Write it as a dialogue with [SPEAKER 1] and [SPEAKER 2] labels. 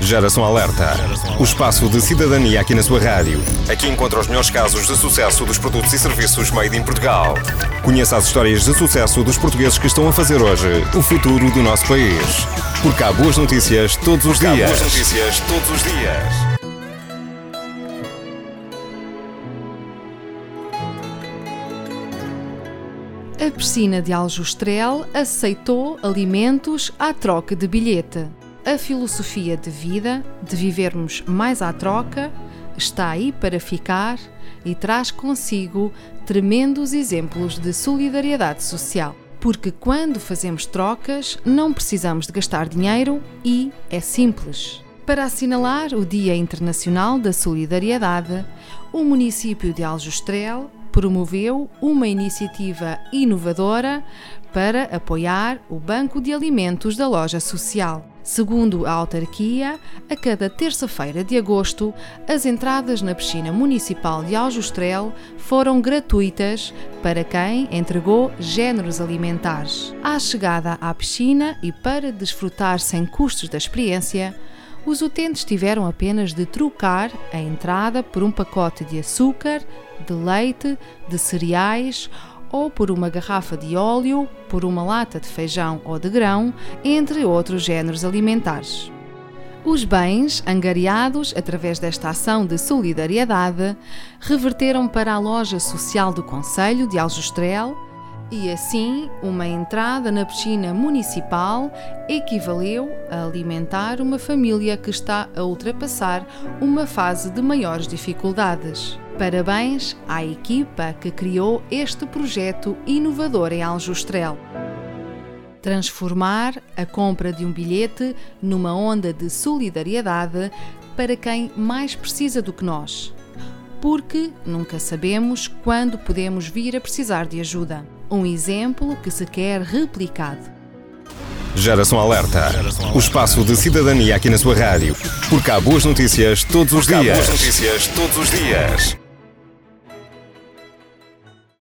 [SPEAKER 1] Geração Alerta. O espaço de cidadania aqui na sua rádio. Aqui encontra os melhores casos de sucesso dos produtos e serviços made in Portugal. Conheça as histórias de sucesso dos portugueses que estão a fazer hoje o futuro do nosso país. Porque há boas notícias todos os dias. Há boas notícias todos os dias.
[SPEAKER 2] A piscina de Aljustrel aceitou alimentos à troca de bilhete. A filosofia de vida, de vivermos mais à troca, está aí para ficar e traz consigo tremendos exemplos de solidariedade social. Porque quando fazemos trocas, não precisamos de gastar dinheiro e é simples. Para assinalar o Dia Internacional da Solidariedade, o município de Aljustrel promoveu uma iniciativa inovadora para apoiar o Banco de Alimentos da Loja Social. Segundo a autarquia, a cada terça-feira de agosto, as entradas na piscina municipal de Aljustrel foram gratuitas para quem entregou géneros alimentares. À chegada à piscina e para desfrutar sem custos da experiência, os utentes tiveram apenas de trocar a entrada por um pacote de açúcar, de leite, de cereais ou por uma garrafa de óleo, por uma lata de feijão ou de grão, entre outros géneros alimentares. Os bens, angariados através desta ação de solidariedade, reverteram para a loja social do Conselho de Aljustrel e assim uma entrada na piscina municipal equivaleu a alimentar uma família que está a ultrapassar uma fase de maiores dificuldades. Parabéns à equipa que criou este projeto inovador em Aljustrel. Transformar a compra de um bilhete numa onda de solidariedade para quem mais precisa do que nós. Porque nunca sabemos quando podemos vir a precisar de ajuda. Um exemplo que se quer replicado.
[SPEAKER 1] Geração Alerta. O espaço de cidadania aqui na sua rádio. Porque há boas notícias todos os dias. Há boas notícias todos os dias.